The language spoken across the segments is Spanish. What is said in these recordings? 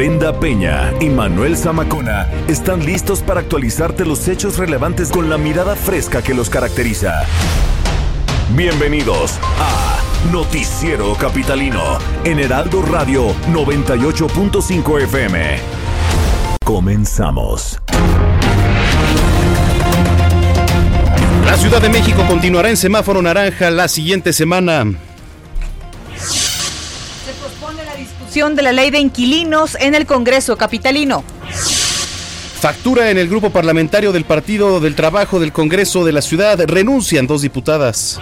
Brenda Peña y Manuel Zamacona están listos para actualizarte los hechos relevantes con la mirada fresca que los caracteriza. Bienvenidos a Noticiero Capitalino en Heraldo Radio 98.5 FM. Comenzamos. La Ciudad de México continuará en semáforo naranja la siguiente semana. De la ley de inquilinos en el Congreso Capitalino. Factura en el grupo parlamentario del Partido del Trabajo del Congreso de la Ciudad. Renuncian dos diputadas.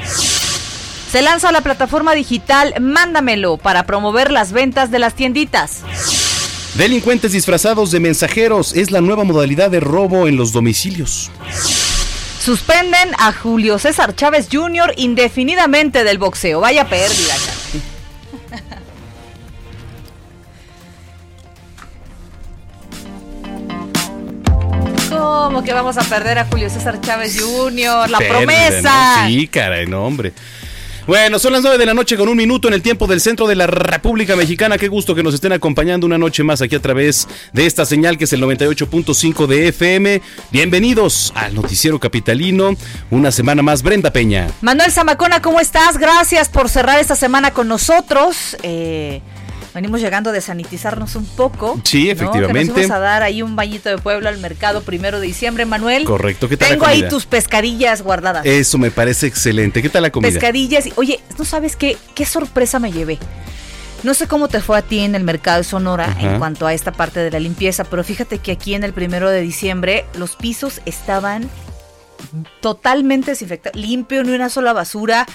Se lanza la plataforma digital Mándamelo para promover las ventas de las tienditas. Delincuentes disfrazados de mensajeros es la nueva modalidad de robo en los domicilios. Suspenden a Julio César Chávez Jr. indefinidamente del boxeo. Vaya pérdida. ¿Cómo que vamos a perder a Julio César Chávez Jr.? La promesa. ¿no? Sí, caray, no, hombre. Bueno, son las 9 de la noche con un minuto en el tiempo del centro de la República Mexicana. Qué gusto que nos estén acompañando una noche más aquí a través de esta señal que es el 98.5 de FM. Bienvenidos al Noticiero Capitalino. Una semana más, Brenda Peña. Manuel Zamacona, ¿cómo estás? Gracias por cerrar esta semana con nosotros. Eh, venimos llegando a desanitizarnos un poco. Sí, ¿no? efectivamente. Que nos íbamos a dar ahí un bañito de pueblo al mercado primero de diciembre, Manuel. Correcto, ¿qué tal la Tengo ahí comida? tus pescadillas guardadas. Eso me parece excelente. ¿Qué tal la comida? pescadillas. y- Oye, ¿no sabes qué? ¿Qué sorpresa me llevé? No sé cómo te fue a ti en el mercado de Sonora Ajá. en cuanto a esta parte de la limpieza, pero fíjate que aquí en el primero de diciembre los pisos estaban totalmente desinfectados, limpio, ni una sola basura.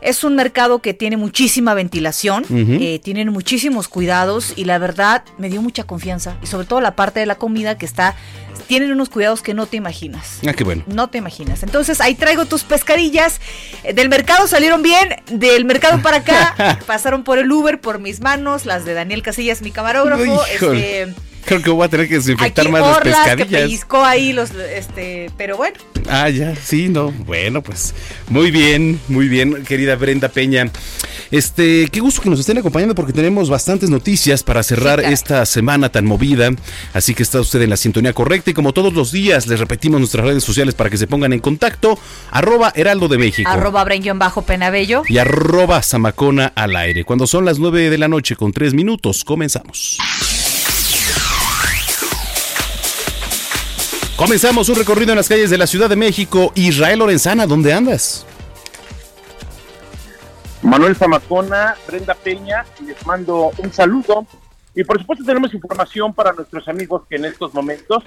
Es un mercado que tiene muchísima ventilación, eh, tienen muchísimos cuidados y la verdad me dio mucha confianza. Y sobre todo la parte de la comida que está, tienen unos cuidados que no te imaginas. Ah, qué bueno. No te imaginas. Entonces ahí traigo tus pescadillas. Eh, Del mercado salieron bien, del mercado para acá pasaron por el Uber, por mis manos, las de Daniel Casillas, mi camarógrafo. Este, Creo que voy a tener que desinfectar aquí más las Orlas, que pescadillas. pellizcó ahí los, este, pero bueno. Ah, ya, sí, no. Bueno, pues muy bien, muy bien, querida Brenda Peña. Este, qué gusto que nos estén acompañando porque tenemos bastantes noticias para cerrar Sí, esta semana tan movida. Así que está usted en la sintonía correcta y como todos los días les repetimos nuestras redes sociales para que se pongan en contacto. Arroba Heraldo de México. Arroba bajo penabello. y arroba Zamacona al aire. Cuando son las 9 de la noche con 3 minutos, comenzamos. Comenzamos un recorrido en las calles de la Ciudad de México. Israel Lorenzana, ¿dónde andas? Manuel Zamacona, Brenda Peña, les mando un saludo. Y por supuesto tenemos información para nuestros amigos que en estos momentos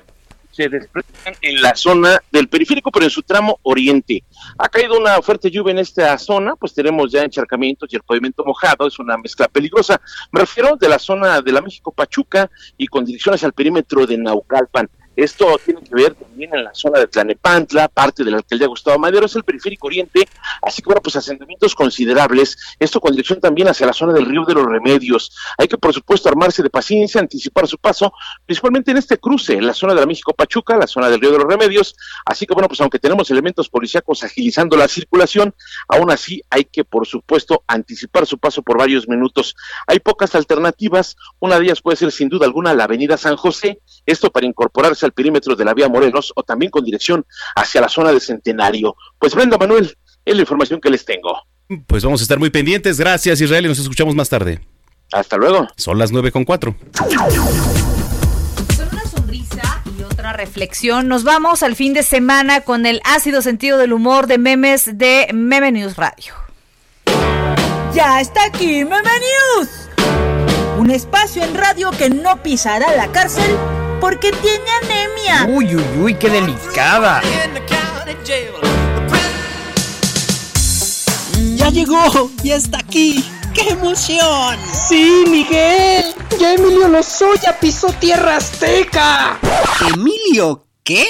se desplazan en la zona del periférico, pero en su tramo oriente. Ha caído una fuerte lluvia en esta zona, pues tenemos ya encharcamientos y el pavimento mojado, es una mezcla peligrosa. Me refiero de la zona de la México Pachuca y con dirección hacia el perímetro de Naucalpan. Esto tiene que ver también en la zona de Tlanepantla, parte de la alcaldía Gustavo Madero, es el periférico oriente, así que bueno, pues asentamientos considerables, esto con dirección también hacia la zona del río de los Remedios. Hay que por supuesto armarse de paciencia, anticipar su paso, principalmente en este cruce, en la zona de la México Pachuca, la zona del río de los Remedios, así que bueno, pues aunque tenemos elementos policíacos agilizando la circulación, aún así hay que por supuesto anticipar su paso por varios minutos. Hay pocas alternativas, una de ellas puede ser sin duda alguna la avenida San José, esto para incorporarse al perímetro de la vía Morelos o también con dirección hacia la zona de Centenario. Pues Brenda Manuel, es la información que les tengo. Pues vamos a estar muy pendientes. Gracias, Israel, y nos escuchamos más tarde. Hasta luego. Son las 9 con 4. Con una sonrisa y otra reflexión, nos vamos al fin de semana con el ácido sentido del humor de memes de Meme News Radio. Ya está aquí Meme News. Un espacio en radio que no pisará la cárcel porque tiene anemia. Uy, uy, uy, qué delicada. Ya llegó, ya está aquí. ¡Qué emoción! Sí, Miguel. Ya Emilio Lozoya pisó tierra azteca. ¿Emilio qué?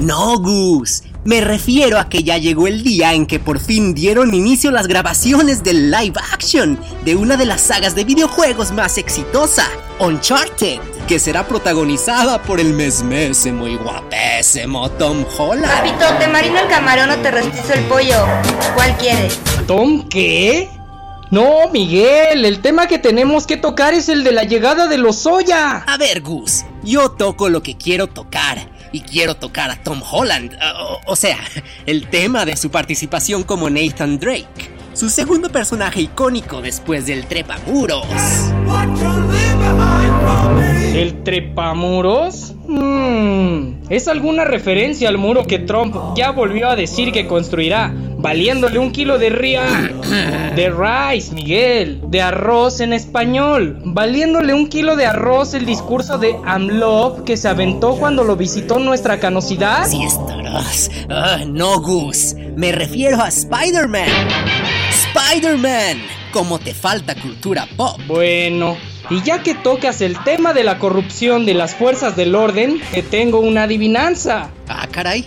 No, Gus. Me refiero a que ya llegó el día en que por fin dieron inicio las grabaciones del live action de una de las sagas de videojuegos más exitosa, Uncharted, que será protagonizada por el mesmésimo y guapésimo Tom Holland. Papito, ¿te marino el camarón o te rostizo el pollo? ¿Cuál quieres? ¿Tom qué? No, Miguel, el tema que tenemos que tocar es el de la llegada de los Lozoya. A ver, Gus, yo toco lo que quiero tocar y quiero tocar a Tom Holland. O, o, sea, el tema de su participación como Nathan Drake, su segundo personaje icónico después del Trepamuros. ¿El Trepamuros? Hmm, ¿Es alguna referencia al muro que Trump ya volvió a decir que construirá, valiéndole un kilo de ría... de rice, Miguel, de arroz en español, valiéndole un kilo de arroz el discurso de AMLOP que se aventó cuando lo visitó nuestra canosidad? Sí, estarás. Uh, no, Gus, me refiero a Spider-Man. Spider-Man, como te falta cultura pop. Bueno, y ya que tocas el tema de la corrupción de las fuerzas del orden, te tengo una adivinanza. Ah, caray.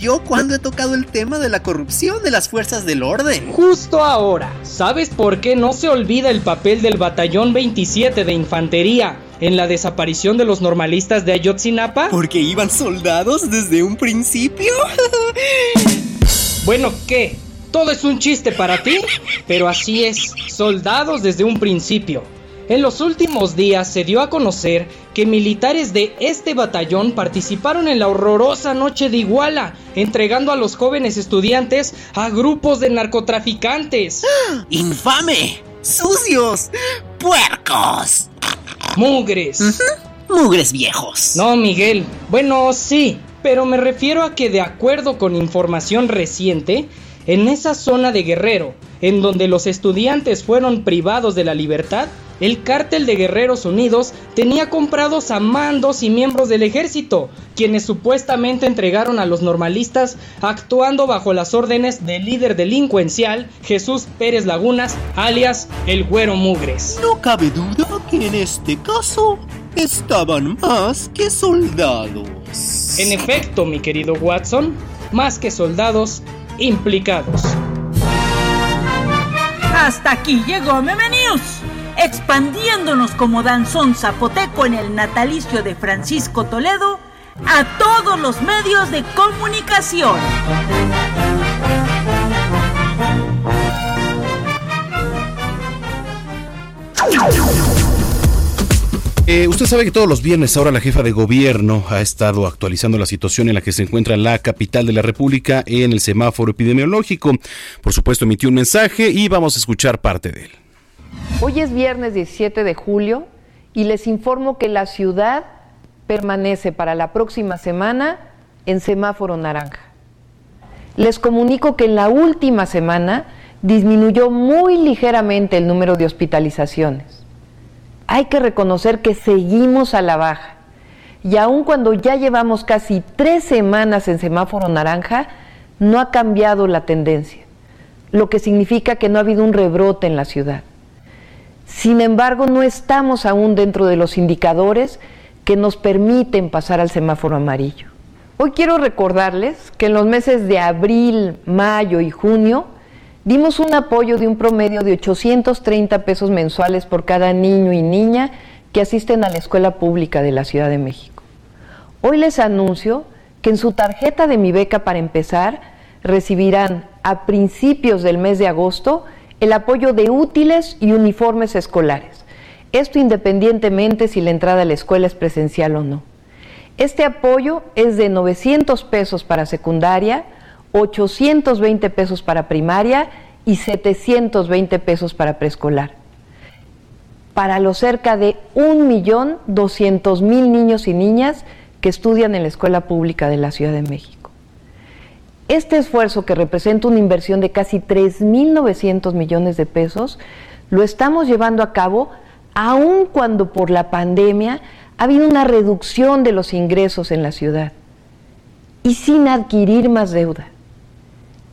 ¿Yo cuándo he tocado el tema de la corrupción de las fuerzas del orden? Justo ahora. ¿Sabes por qué no se olvida el papel del Batallón 27 de Infantería en la desaparición de los normalistas de Ayotzinapa? Porque iban soldados desde un principio. bueno, ¿qué? Todo es un chiste para ti, pero así es, soldados desde un principio. En los últimos días se dio a conocer que militares de este batallón participaron en la horrorosa noche de Iguala, entregando a los jóvenes estudiantes a grupos de narcotraficantes. ¡Infame! ¡Sucios! ¡Puercos! ¡Mugres! Uh -huh. ¡Mugres viejos! No, Miguel. Bueno, sí, pero me refiero a que de acuerdo con información reciente, en esa zona de Guerrero, en donde los estudiantes fueron privados de la libertad, el cártel de Guerreros Unidos tenía comprados a mandos y miembros del ejército, quienes supuestamente entregaron a los normalistas actuando bajo las órdenes del líder delincuencial Jesús Pérez Lagunas, alias el Güero Mugres. No cabe duda que en este caso estaban más que soldados. En efecto, mi querido Watson, más que soldados implicados. Hasta aquí llegó Meme News expandiéndonos como danzón zapoteco en el natalicio de Francisco Toledo a todos los medios de comunicación. Eh, usted sabe que todos los viernes ahora la jefa de gobierno ha estado actualizando la situación en la que se encuentra la capital de la República en el semáforo epidemiológico. Por supuesto emitió un mensaje y vamos a escuchar parte de él. Hoy es viernes 17 de julio y les informo que la ciudad permanece para la próxima semana en semáforo naranja. Les comunico que en la última semana disminuyó muy ligeramente el número de hospitalizaciones. Hay que reconocer que seguimos a la baja y aun cuando ya llevamos casi tres semanas en semáforo naranja, no ha cambiado la tendencia, lo que significa que no ha habido un rebrote en la ciudad. Sin embargo, no estamos aún dentro de los indicadores que nos permiten pasar al semáforo amarillo. Hoy quiero recordarles que en los meses de abril, mayo y junio dimos un apoyo de un promedio de 830 pesos mensuales por cada niño y niña que asisten a la escuela pública de la Ciudad de México. Hoy les anuncio que en su tarjeta de mi beca para empezar recibirán a principios del mes de agosto el apoyo de útiles y uniformes escolares. Esto independientemente si la entrada a la escuela es presencial o no. Este apoyo es de 900 pesos para secundaria, 820 pesos para primaria y 720 pesos para preescolar. Para los cerca de 1.200.000 niños y niñas que estudian en la escuela pública de la Ciudad de México. Este esfuerzo, que representa una inversión de casi 3.900 millones de pesos, lo estamos llevando a cabo aun cuando por la pandemia ha habido una reducción de los ingresos en la ciudad y sin adquirir más deuda.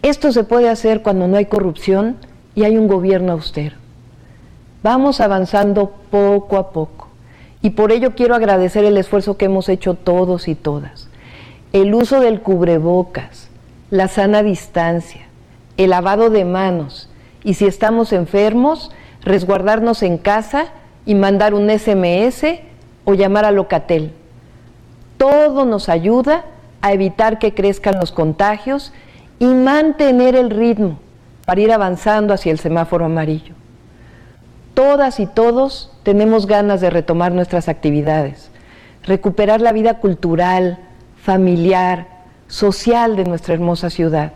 Esto se puede hacer cuando no hay corrupción y hay un gobierno austero. Vamos avanzando poco a poco. Y por ello quiero agradecer el esfuerzo que hemos hecho todos y todas. El uso del cubrebocas, la sana distancia, el lavado de manos y si estamos enfermos, resguardarnos en casa y mandar un SMS o llamar a Locatel. Todo nos ayuda a evitar que crezcan los contagios y mantener el ritmo para ir avanzando hacia el semáforo amarillo. Todas y todos tenemos ganas de retomar nuestras actividades, recuperar la vida cultural, familiar, social de nuestra hermosa ciudad.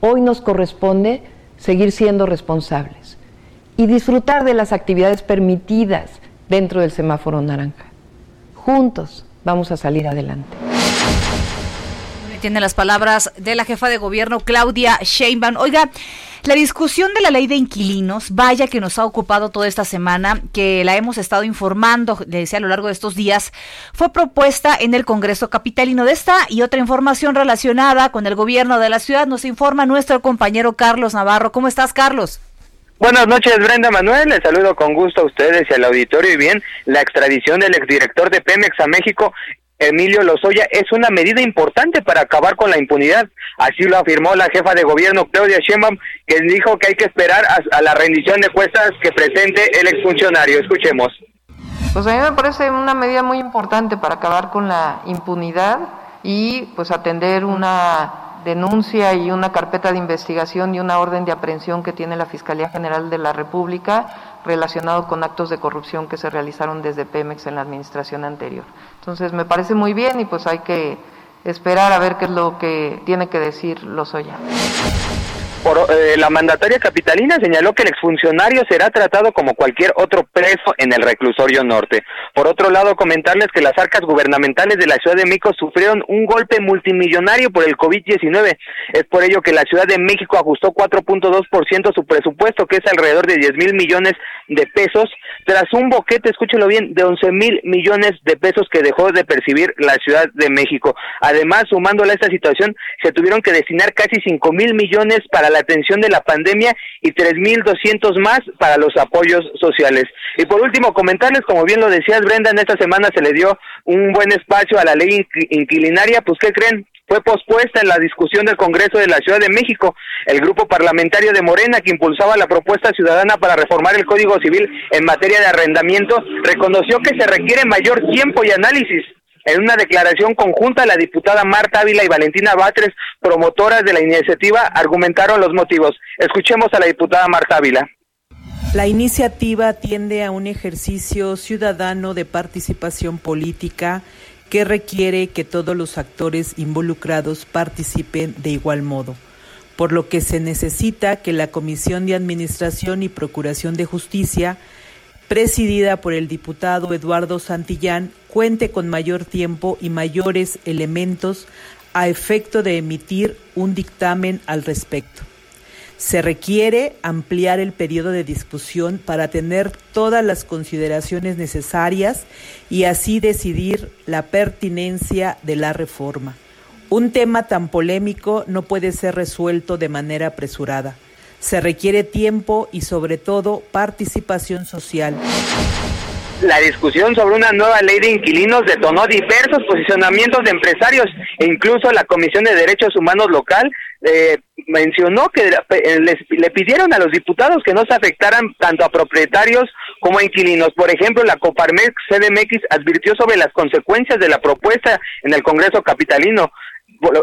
Hoy nos corresponde seguir siendo responsables y disfrutar de las actividades permitidas dentro del semáforo naranja. Juntos vamos a salir adelante. Tiene las palabras de la jefa de gobierno Claudia Sheinbaum. Oiga, la discusión de la ley de inquilinos, vaya que nos ha ocupado toda esta semana, que la hemos estado informando, le decía a lo largo de estos días, fue propuesta en el Congreso Capitalino. De esta y otra información relacionada con el gobierno de la ciudad nos informa nuestro compañero Carlos Navarro. ¿Cómo estás, Carlos? Buenas noches, Brenda Manuel. Les saludo con gusto a ustedes y al auditorio. Y bien, la extradición del exdirector de Pemex a México Emilio Lozoya es una medida importante para acabar con la impunidad. Así lo afirmó la jefa de gobierno Claudia Sheinbaum, que dijo que hay que esperar a, la rendición de cuentas que presente el exfuncionario. Escuchemos. Pues a mí me parece una medida muy importante para acabar con la impunidad y pues atender una denuncia y una carpeta de investigación y una orden de aprehensión que tiene la Fiscalía General de la República relacionado con actos de corrupción que se realizaron desde Pemex en la administración anterior. Entonces me parece muy bien y pues hay que esperar a ver qué es lo que tiene que decir Lozoya. Por, eh, la mandataria capitalina señaló que el exfuncionario será tratado como cualquier otro preso en el reclusorio norte. Por otro lado, comentarles que las arcas gubernamentales de la Ciudad de México sufrieron un golpe multimillonario por el COVID-19. Es por ello que la Ciudad de México ajustó 4.2% su presupuesto, que es alrededor de 10 mil millones de pesos, tras un boquete, escúchelo bien, de 11 mil millones de pesos que dejó de percibir la Ciudad de México. Además, sumándole a esta situación, se tuvieron que destinar casi 5 mil millones para la atención de la pandemia y 3.200 más para los apoyos sociales. Y por último, comentarles, como bien lo decías Brenda, en esta semana se le dio un buen espacio a la ley inquilinaria, pues ¿qué creen? Fue pospuesta en la discusión del Congreso de la Ciudad de México. El grupo parlamentario de Morena, que impulsaba la propuesta ciudadana para reformar el Código Civil en materia de arrendamiento, reconoció que se requiere mayor tiempo y análisis en una declaración conjunta, la diputada Marta Ávila y Valentina Batres, promotoras de la iniciativa, argumentaron los motivos. Escuchemos a la diputada Marta Ávila. La iniciativa tiende a un ejercicio ciudadano de participación política que requiere que todos los actores involucrados participen de igual modo, por lo que se necesita que la Comisión de Administración y Procuración de Justicia presidida por el diputado Eduardo Santillán, cuente con mayor tiempo y mayores elementos a efecto de emitir un dictamen al respecto. Se requiere ampliar el periodo de discusión para tener todas las consideraciones necesarias y así decidir la pertinencia de la reforma. Un tema tan polémico no puede ser resuelto de manera apresurada. Se requiere tiempo y sobre todo participación social. La discusión sobre una nueva ley de inquilinos detonó diversos posicionamientos de empresarios e incluso la Comisión de Derechos Humanos local eh, mencionó que eh, les, le pidieron a los diputados que no se afectaran tanto a propietarios como a inquilinos. Por ejemplo, la Coparmex CDMX advirtió sobre las consecuencias de la propuesta en el Congreso Capitalino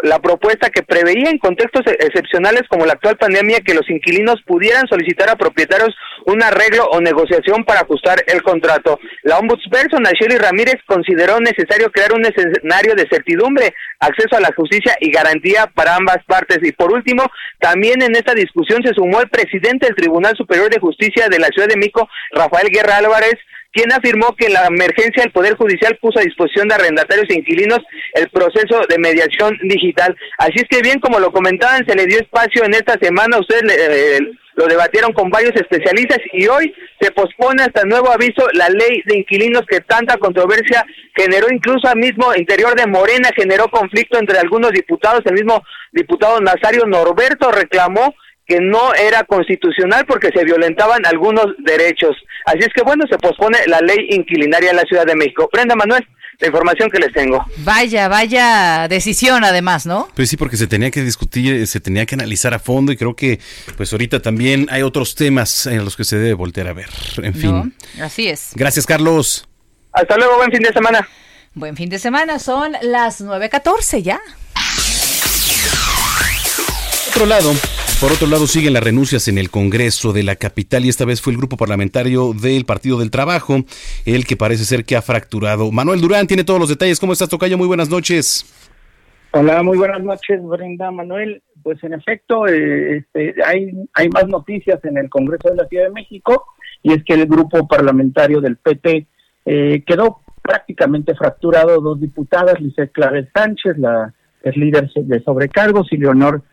la propuesta que preveía en contextos e-, excepcionales como la actual pandemia que los inquilinos pudieran solicitar a propietarios un arreglo o negociación para ajustar el contrato. La ombudsperson Asheli Ramírez consideró necesario crear un escenario de certidumbre, acceso a la justicia y garantía para ambas partes. Y por último, también en esta discusión se sumó el presidente del Tribunal Superior de Justicia de la Ciudad de Mico, Rafael Guerra Álvarez, quien afirmó que la emergencia del Poder Judicial puso a disposición de arrendatarios e inquilinos el proceso de mediación digital. Así es que bien, como lo comentaban, se le dio espacio en esta semana, ustedes eh, lo debatieron con varios especialistas y hoy se pospone hasta nuevo aviso la ley de inquilinos que tanta controversia generó incluso al mismo interior de Morena, generó conflicto entre algunos diputados, el mismo diputado Nazario Norberto reclamó que no era constitucional porque se violentaban algunos derechos. Así es que bueno, se pospone la ley inquilinaria en la Ciudad de México. Brenda Manuel, la información que les tengo. Vaya, vaya decisión además, ¿no? Pues sí, porque se tenía que discutir, se tenía que analizar a fondo y creo que pues ahorita también hay otros temas en los que se debe voltear a ver. En fin. así es. Gracias, Carlos. Hasta luego, buen fin de semana. Buen fin de semana, son las 9.14 ya. Otro lado, por otro lado, siguen las renuncias en el Congreso de la capital y esta vez fue el grupo parlamentario del Partido del Trabajo el que parece ser que ha fracturado. Manuel Durán tiene todos los detalles. ¿Cómo estás, Tocayo? Muy buenas noches. Hola, muy buenas noches, Brenda Manuel. Pues en efecto, eh, este, hay, hay más noticias en el Congreso de la Ciudad de México y es que el grupo parlamentario del PT eh, quedó prácticamente fracturado. Dos diputadas, Lizeth Clavel Sánchez, la es líder de sobrecargos, y Leonor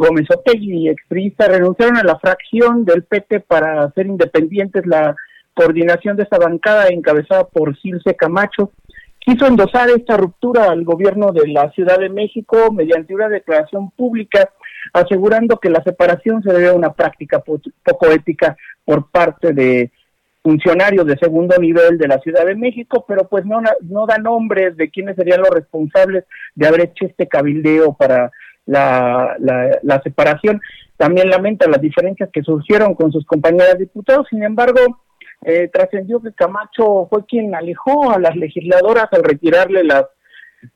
Gómez Otegui y expriista renunciaron a la fracción del PT para hacer independientes la coordinación de esta bancada encabezada por Circe Camacho. Quiso endosar esta ruptura al gobierno de la Ciudad de México mediante una declaración pública asegurando que la separación se debe a una práctica poco ética por parte de funcionarios de segundo nivel de la Ciudad de México, pero pues no, no da nombres de quiénes serían los responsables de haber hecho este cabildeo para la, la, separación. También lamenta las diferencias que surgieron con sus compañeras diputados, sin embargo, eh, trascendió que Camacho fue quien alejó a las legisladoras al retirarle las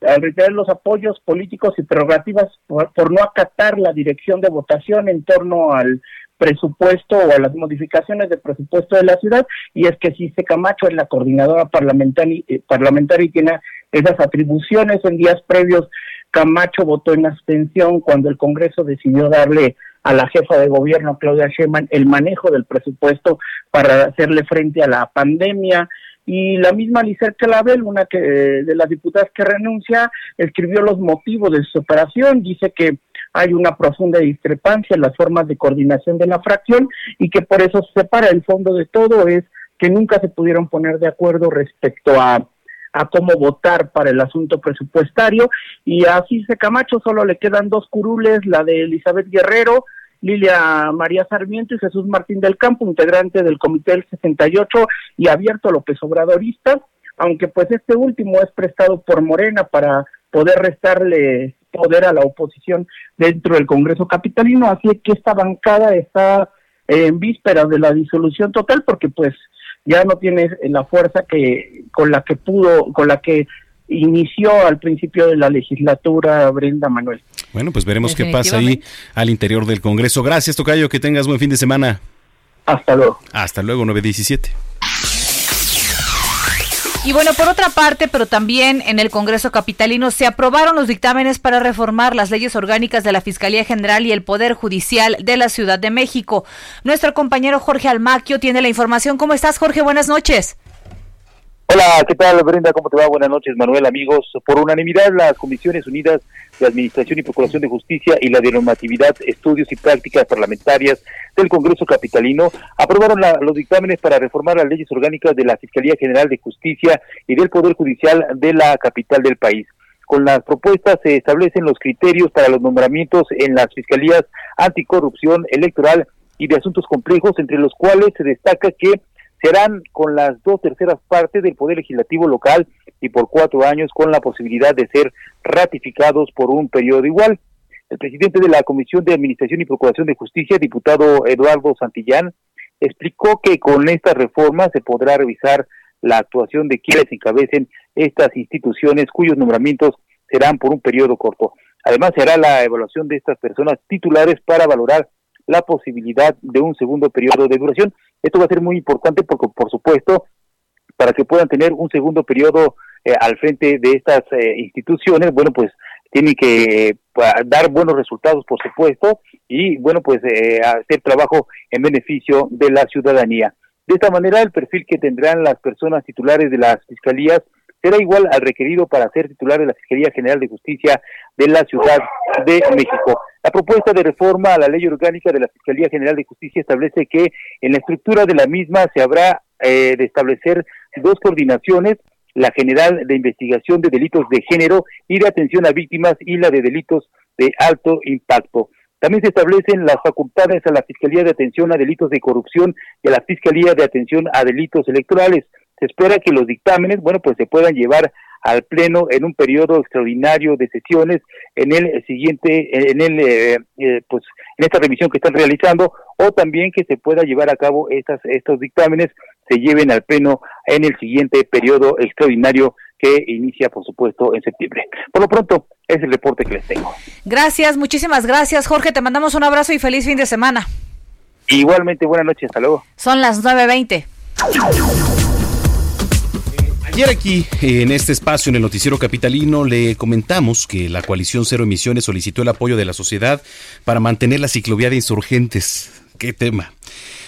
al retirar los apoyos políticos y prerrogativas por, no acatar la dirección de votación en torno al presupuesto o a las modificaciones del presupuesto de la ciudad y es que si se Camacho es la coordinadora parlamentaria, eh, parlamentaria y tiene esas atribuciones en días previos Camacho votó en abstención cuando el Congreso decidió darle a la jefa de gobierno, Claudia Sheinbaum, el manejo del presupuesto para hacerle frente a la pandemia. Y la misma Lizer Calabel, una que, de las diputadas que renuncia, escribió los motivos de su operación. Dice que hay una profunda discrepancia en las formas de coordinación de la fracción y que por eso se separa. El fondo de todo es que nunca se pudieron poner de acuerdo respecto a a cómo votar para el asunto presupuestario. Y así se Camacho solo le quedan dos curules, la de Elizabeth Guerrero, Lilia María Sarmiento y Jesús Martín del Campo, integrante del Comité del 68 y abierto López Obradorista, aunque pues este último es prestado por Morena para poder restarle poder a la oposición dentro del Congreso Capitalino, así que esta bancada está en vísperas de la disolución total porque pues ya no tiene la fuerza que con la que pudo, con la que inició al principio de la legislatura Brenda Manuel. Bueno, pues veremos qué pasa ahí al interior del Congreso. Gracias, Tocayo, que tengas buen fin de semana. Hasta luego. Hasta luego, 917. Y bueno, por otra parte, pero también en el Congreso Capitalino se aprobaron los dictámenes para reformar las leyes orgánicas de la Fiscalía General y el Poder Judicial de la Ciudad de México. Nuestro compañero Jorge Almaquio tiene la información. ¿Cómo estás, Jorge? Buenas noches. Hola, ¿qué tal Brenda? ¿Cómo te va? Buenas noches, Manuel, amigos. Por unanimidad, las Comisiones Unidas de Administración y Procuración de Justicia y la de Normatividad, Estudios y Prácticas Parlamentarias del Congreso Capitalino aprobaron los dictámenes para reformar las leyes orgánicas de la Fiscalía General de Justicia y del Poder Judicial de la capital del país. Con las propuestas se establecen los criterios para los nombramientos en las Fiscalías Anticorrupción Electoral y de Asuntos Complejos, entre los cuales se destaca que serán con las dos terceras partes del Poder Legislativo local y por cuatro años con la posibilidad de ser ratificados por un periodo igual. El presidente de la Comisión de Administración y Procuración de Justicia, diputado Eduardo Santillán, explicó que con esta reforma se podrá revisar la actuación de quienes encabecen estas instituciones cuyos nombramientos serán por un periodo corto. Además, se hará la evaluación de estas personas titulares para valorar la posibilidad de un segundo periodo de duración. Esto va a ser muy importante porque, por supuesto, para que puedan tener un segundo periodo eh, al frente de estas eh, instituciones, bueno, pues tienen que eh, dar buenos resultados, por supuesto, y, bueno, pues hacer trabajo en beneficio de la ciudadanía. De esta manera, el perfil que tendrán las personas titulares de las fiscalías será igual al requerido para ser titular de la Fiscalía General de Justicia de la Ciudad de México. La propuesta de reforma a la ley orgánica de la Fiscalía General de Justicia establece que en la estructura de la misma se habrá eh, de establecer dos coordinaciones, la general de investigación de delitos de género y de atención a víctimas y la de delitos de alto impacto. También se establecen las facultades a la Fiscalía de Atención a Delitos de Corrupción y a la Fiscalía de Atención a Delitos Electorales. Se espera que los dictámenes, bueno, pues se puedan llevar al Pleno en un periodo extraordinario de sesiones en el siguiente, en el, eh, eh, pues, en esta revisión que están realizando, o también que se pueda llevar a cabo estas, estos dictámenes, se lleven al Pleno en el siguiente periodo extraordinario que inicia, por supuesto, en septiembre. Por lo pronto, es el reporte que les tengo. Gracias, muchísimas gracias, Jorge. Te mandamos un abrazo y feliz fin de semana. Igualmente, buenas noches, hasta luego. Son las 9.20. Ayer aquí, en este espacio, en el Noticiero Capitalino, le comentamos que la coalición Cero Emisiones solicitó el apoyo de la sociedad para mantener la ciclovía de insurgentes. ¿Qué tema?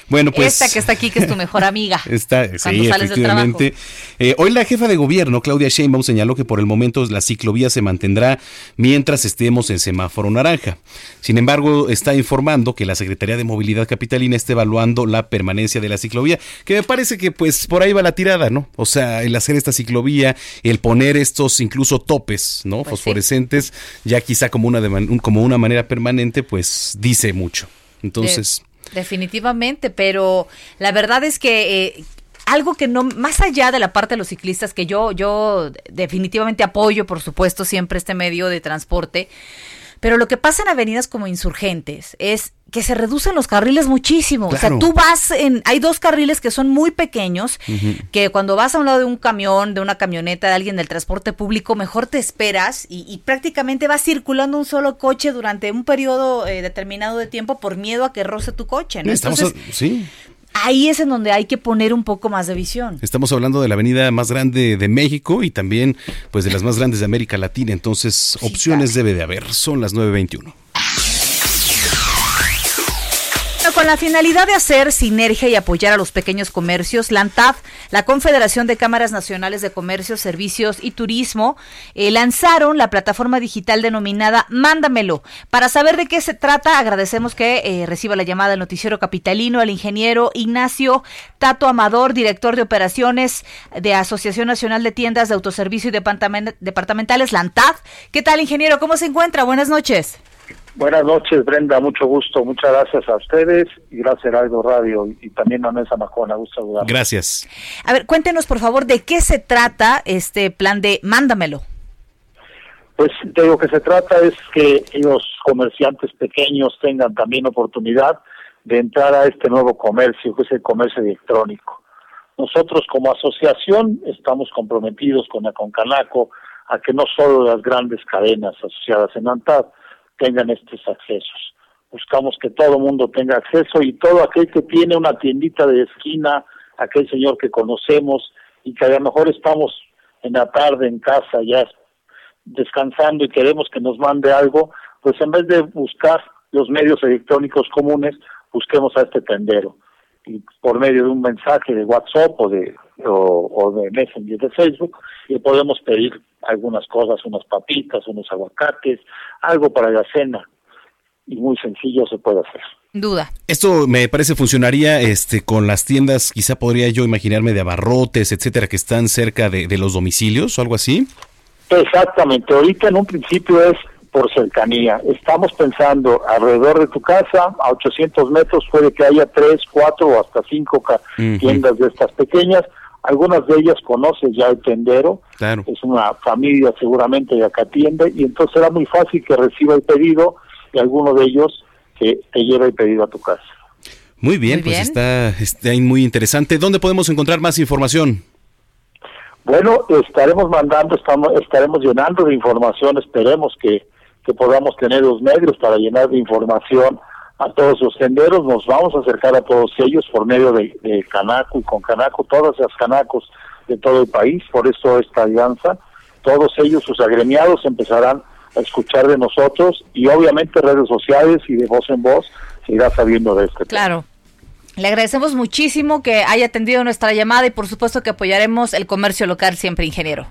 Bueno, pues. Esta que está aquí, que es tu mejor amiga. Está, sí, efectivamente. Eh, hoy la jefa de gobierno, Claudia Sheinbaum, señaló que por el momento la ciclovía se mantendrá mientras estemos en semáforo naranja. Sin embargo, está informando que la Secretaría de Movilidad Capitalina está evaluando la permanencia de la ciclovía, que me parece que pues por ahí va la tirada, ¿no? O sea, el hacer esta ciclovía, el poner estos incluso topes, ¿no? Pues Fosforescentes, ya quizá como una, de como una manera permanente, pues dice mucho. Entonces... Definitivamente, pero la verdad es que eh, algo que no, más allá de la parte de los ciclistas, que yo, yo definitivamente apoyo, por supuesto, siempre este medio de transporte, pero lo que pasa en avenidas como insurgentes es que se reducen los carriles muchísimo. O sea, tú vas en, hay dos carriles que son muy pequeños, que cuando vas a un lado de un camión, de una camioneta, de alguien del transporte público, mejor te esperas y, prácticamente vas circulando un solo coche durante un periodo eh, determinado de tiempo por miedo a que roce tu coche. ¿no? Entonces, sí ahí es en donde hay que poner un poco más de visión. Estamos hablando de la avenida más grande de México y también pues de las más grandes de América Latina, entonces opciones debe de haber. Son las 9.21 con la finalidad de hacer sinergia y apoyar a los pequeños comercios, la ANTAF, la Confederación de Cámaras Nacionales de Comercio, Servicios y Turismo, eh, lanzaron la plataforma digital denominada Mándamelo. Para saber de qué se trata, agradecemos que eh, reciba la llamada del noticiero capitalino el ingeniero Ignacio Tato Amador, director de operaciones de Asociación Nacional de Tiendas de Autoservicio y Departamentales, la ANTAF. ¿Qué tal, ingeniero? ¿Cómo se encuentra? Buenas noches. Buenas noches, Brenda, mucho gusto. Muchas gracias a ustedes y gracias a Aldo Radio y, también a Nessa Majona. Gusto saludar. Gracias. A ver, cuéntenos, por favor, de qué se trata este plan de Mándamelo. Pues de lo que se trata es que los comerciantes pequeños tengan también oportunidad de entrar a este nuevo comercio, que es el comercio electrónico. Nosotros como asociación estamos comprometidos con la Concanaco a que no solo las grandes cadenas asociadas en ANTAD, tengan estos accesos. Buscamos que todo el mundo tenga acceso y todo aquel que tiene una tiendita de esquina, aquel señor que conocemos y que a lo mejor estamos en la tarde en casa ya descansando y queremos que nos mande algo, pues en vez de buscar los medios electrónicos comunes, busquemos a este tendero. Y por medio de un mensaje de WhatsApp o de, o, de Messenger de Facebook, le podemos pedir algunas cosas, unas papitas, unos aguacates, algo para la cena. Y muy sencillo se puede hacer. Duda. Esto me parece funcionaría este con las tiendas, quizá podría yo imaginarme de abarrotes, etcétera, que están cerca de, de los domicilios o algo así. Exactamente, ahorita en un principio es por cercanía. Estamos pensando alrededor de tu casa, a 800 metros, puede que haya tres, cuatro o hasta cinco tiendas de estas pequeñas. Algunas de ellas conoces ya el tendero, es una familia seguramente de acá atiende, y entonces será muy fácil que reciba el pedido y alguno de ellos que te lleve el pedido a tu casa. Muy bien, pues está, está muy interesante. ¿Dónde podemos encontrar más información? Bueno, estaremos mandando, estamos, estaremos llenando de información, esperemos que que podamos tener los medios para llenar de información a todos los senderos, nos vamos a acercar a todos ellos por medio de, Canaco y con Canaco, todas las Canacos de todo el país, por eso esta alianza, todos ellos, sus agremiados, empezarán a escuchar de nosotros y obviamente redes sociales y de voz en voz se irá sabiendo de este Claro. Le agradecemos muchísimo que haya atendido nuestra llamada y por supuesto que apoyaremos el comercio local siempre, ingeniero.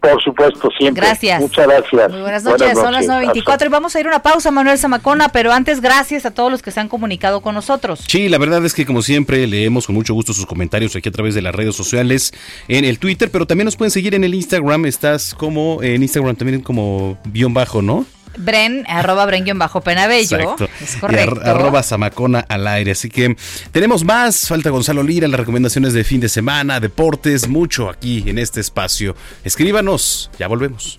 Por supuesto, siempre. Gracias. Muchas gracias. Muy buenas noches, son las 9.24 y vamos a ir a una pausa, Manuel Zamacona, pero antes gracias a todos los que se han comunicado con nosotros. Sí, la verdad es que como siempre leemos con mucho gusto sus comentarios aquí a través de las redes sociales, en el Twitter, pero también nos pueden seguir en el Instagram, estás como en Instagram también como guion bajo, ¿no? Bren, arroba Bren bajo Penabello. Exacto. Es Y correcto. ar- arroba Zamacona al aire. Así que tenemos más. Falta Gonzalo Lira, las recomendaciones de fin de semana, deportes, mucho aquí en este espacio. Escríbanos, ya volvemos.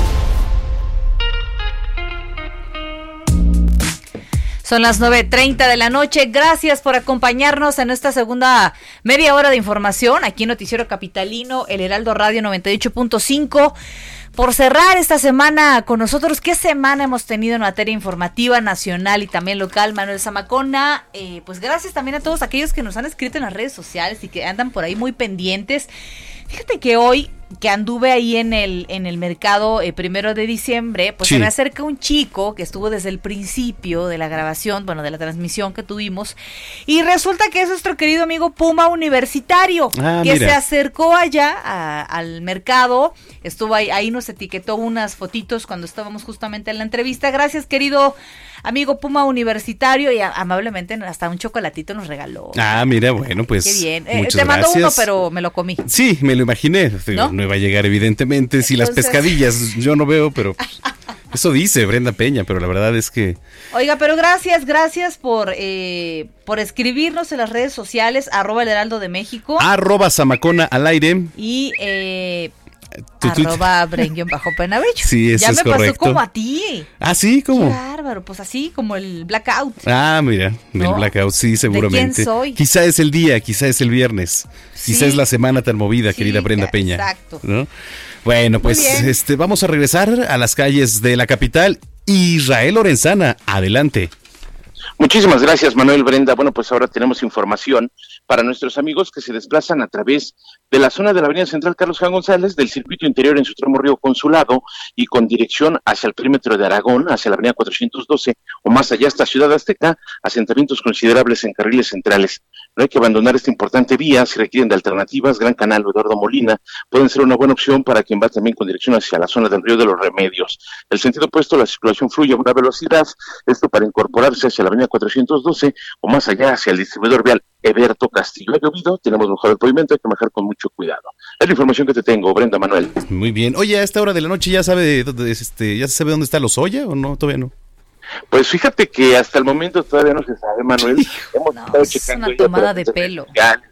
Son las 9.30 de la noche. Gracias por acompañarnos en esta segunda media hora de información aquí en Noticiero Capitalino, el Heraldo Radio 98.5. Por cerrar esta semana con nosotros, ¿qué semana hemos tenido en materia informativa nacional y también local? Manuel Zamacona, eh, pues gracias también a todos aquellos que nos han escrito en las redes sociales y que andan por ahí muy pendientes. Fíjate que hoy que anduve ahí en el, en el mercado eh, primero de diciembre, pues Sí. se me acerca un chico que estuvo desde el principio de la grabación, bueno, de la transmisión que tuvimos, y resulta que es nuestro querido amigo Puma Universitario, Ah, que mira. se acercó allá a- al mercado, estuvo ahí, ahí nos etiquetó unas fotitos cuando estábamos justamente en la entrevista. Gracias, querido amigo Puma Universitario, y a- amablemente hasta un chocolatito nos regaló. Ah, mira, bueno, pues. Qué bien. Eh, te mando uno, pero me lo comí. Sí, me lo imaginé. ¿No? ¿No? iba a llegar, evidentemente. Si las pescadillas yo no veo, pero. pues, Eso dice Brenda Peña, pero la verdad es que. Oiga, pero gracias, gracias por, eh, por escribirnos en las redes sociales, arroba el heraldo de México Arroba Zamacona al aire. y eh, Tu arroba bajo penabello. Sí, eso ya es me pasó correcto. como a ti. Ah, sí, Qué ¿cómo? bárbaro, pues así como el blackout. Ah, mira, el ¿No? blackout, sí, seguramente. soy? Quizá es el día, quizá es el viernes, quizá Sí. es la semana tan movida, querida Brenda Peña. exacto. ¿no? Bueno, pues este, vamos a regresar a las calles de la capital. Israel Lorenzana, adelante. Muchísimas gracias, Manuel Brenda. Bueno, pues ahora tenemos información para nuestros amigos que se desplazan a través de la zona de la Avenida Central Carlos Juan González, del circuito interior en su tramo Río Consulado y con dirección hacia el perímetro de Aragón, hacia la Avenida 412 o más allá hasta Ciudad Azteca, asentamientos considerables en carriles centrales. No hay que abandonar esta importante vía si requieren de alternativas. Gran Canal o Eduardo Molina pueden ser una buena opción para quien va también con dirección hacia la zona del Río de los Remedios. El sentido opuesto, la circulación fluye a una velocidad, esto para incorporarse hacia la avenida 412 o más allá hacia el distribuidor vial Eberto Castillo. Ha llovido, tenemos mejor el pavimento, hay que manejar con mucho cuidado. Es la información que te tengo, Brenda Manuel. Muy bien. Oye, a esta hora de la noche ya sabe este, ya se sabe dónde está Lozoya o no, todavía no. Pues fíjate que hasta el momento todavía no se sabe, Manuel. Hemos estado Es checando una ya tomada de pelo.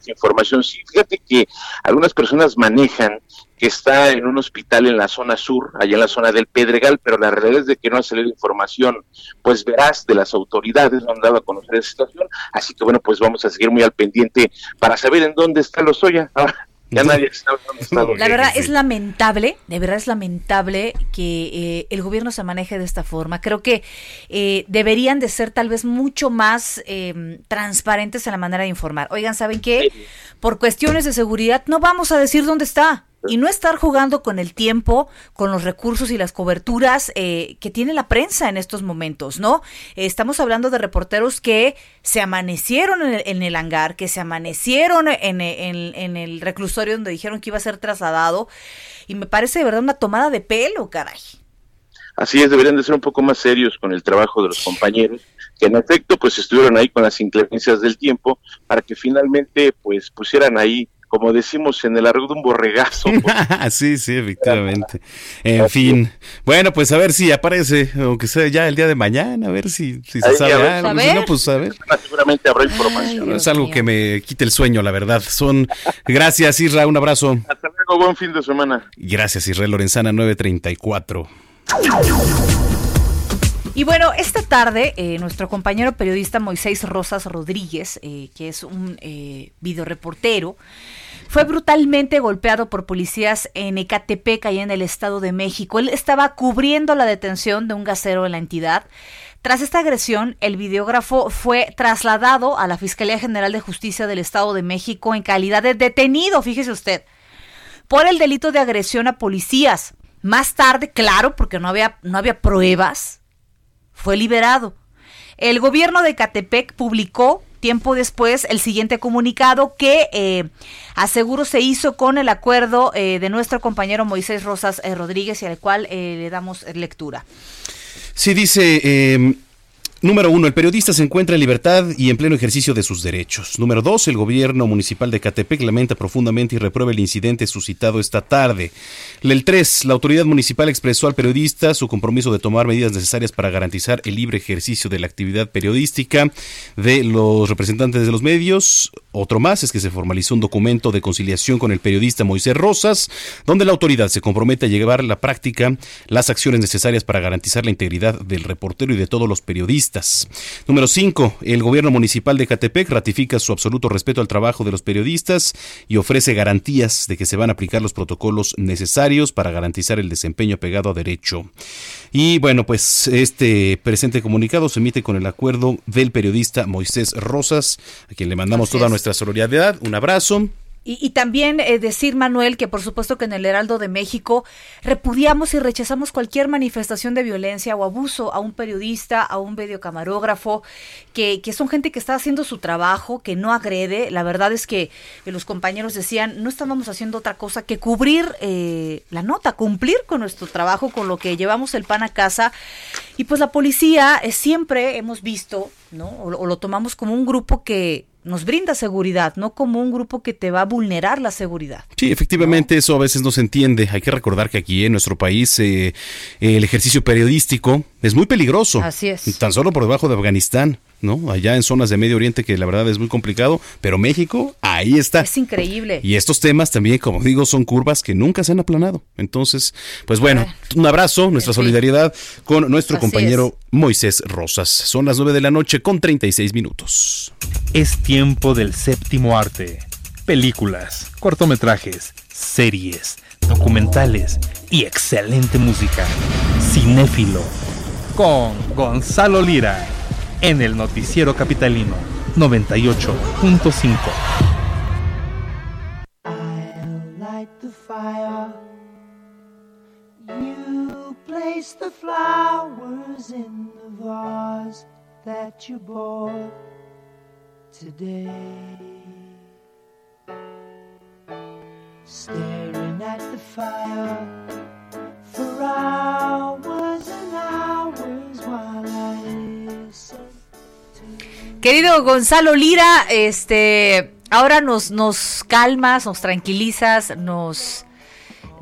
información. Sí, fíjate que algunas personas manejan que está en un hospital en la zona sur, allá en la zona del Pedregal, pero la realidad es de que no ha salido información, pues verás, de las autoridades, no han dado a conocer esa situación, así que bueno, pues vamos a seguir muy al pendiente para saber en dónde está Lozoya. Ahora, ya nadie sabe dónde está La verdad es lamentable, de verdad es lamentable que eh, el gobierno se maneje de esta forma. Creo que eh, deberían de ser tal vez mucho más eh, transparentes en la manera de informar. Oigan, ¿saben qué? Por cuestiones de seguridad no vamos a decir dónde está. Y no estar jugando con el tiempo, con los recursos y las coberturas eh, que tiene la prensa en estos momentos, ¿no? Estamos hablando de reporteros que se amanecieron en el, en el hangar, que se amanecieron en, en- en el reclusorio donde dijeron que iba a ser trasladado. Y me parece de verdad una tomada de pelo, caray. Así es, deberían de ser un poco más serios con el trabajo de los compañeros, que en efecto pues estuvieron ahí con las inclemencias del tiempo para que finalmente pues pusieran ahí, como decimos en el argot, un borregazo. sí, sí, efectivamente. En fin. Bueno, pues a ver si aparece, aunque sea ya el día de mañana, a ver si, si se Ahí, sabe algo. A Si no, pues a ver. Seguramente habrá información. es algo que me quite el sueño, la verdad. Son. Gracias, Isra, un abrazo. Hasta luego, buen fin de semana. Gracias, Israel Lorenzana 934. Y bueno, esta tarde eh, nuestro compañero periodista Moisés Rosas Rodríguez, eh, que es un eh, videoreportero, fue brutalmente golpeado por policías en Ecatepec, allá en el Estado de México. Él estaba cubriendo la detención de un gasero en la entidad. Tras esta agresión, el videógrafo fue trasladado a la Fiscalía General de Justicia del Estado de México en calidad de detenido, fíjese usted, por el delito de agresión a policías. Más tarde, claro, porque no había, no había pruebas, fue liberado. El gobierno de Catepec publicó tiempo después el siguiente comunicado que eh, aseguro se hizo con el acuerdo eh, de nuestro compañero Moisés Rosas eh, Rodríguez y al cual le damos lectura. Sí, dice Número uno, el periodista se encuentra en libertad y en pleno ejercicio de sus derechos. Número dos, el gobierno municipal de Catepec lamenta profundamente y reprueba el incidente suscitado esta tarde. El tres, la autoridad municipal expresó al periodista su compromiso de tomar medidas necesarias para garantizar el libre ejercicio de la actividad periodística de los representantes de los medios. Otro más es que se formalizó un documento de conciliación con el periodista Moisés Rosas, donde la autoridad se compromete a llevar a la práctica las acciones necesarias para garantizar la integridad del reportero y de todos los periodistas Número 5. El gobierno municipal de Catepec ratifica su absoluto respeto al trabajo de los periodistas y ofrece garantías de que se van a aplicar los protocolos necesarios para garantizar el desempeño pegado a derecho. Y bueno, pues este presente comunicado se emite con el acuerdo del periodista Moisés Rosas, a quien le mandamos toda nuestra solidaridad. Un abrazo. Y, también eh, decir, Manuel, que por supuesto que en el Heraldo de México repudiamos y rechazamos cualquier manifestación de violencia o abuso a un periodista, a un videocamarógrafo, que, que son gente que está haciendo su trabajo, que no agrede. La verdad es que los compañeros decían, no estábamos haciendo otra cosa que cubrir eh, la nota, cumplir con nuestro trabajo, con lo que llevamos el pan a casa. Y pues la policía eh, siempre hemos visto, ¿no? o lo tomamos como un grupo que nos brinda seguridad, no como un grupo que te va a vulnerar la seguridad. Sí, efectivamente, eso a veces no se entiende. Hay que recordar que aquí en nuestro país eh, el ejercicio periodístico es muy peligroso. Así es. Tan solo por debajo de Afganistán. ¿No? Allá en zonas de Medio Oriente que la verdad es muy complicado, pero México, ahí está. Es increíble. Y estos temas también, como digo, son curvas que nunca se han aplanado. Entonces, pues bueno, un abrazo, nuestra solidaridad con nuestro compañero Moisés Rosas. Son las 9 de la noche con 36 minutos. Es tiempo del séptimo arte. Películas, cortometrajes, series, documentales y excelente música. Cinéfilo con Gonzalo Lira en el noticiero capitalino 98.5. place the flowers in the vase that you bought today. Staring at the fire for hours Querido Gonzalo Lira, este, ahora nos, nos calmas, nos tranquilizas, nos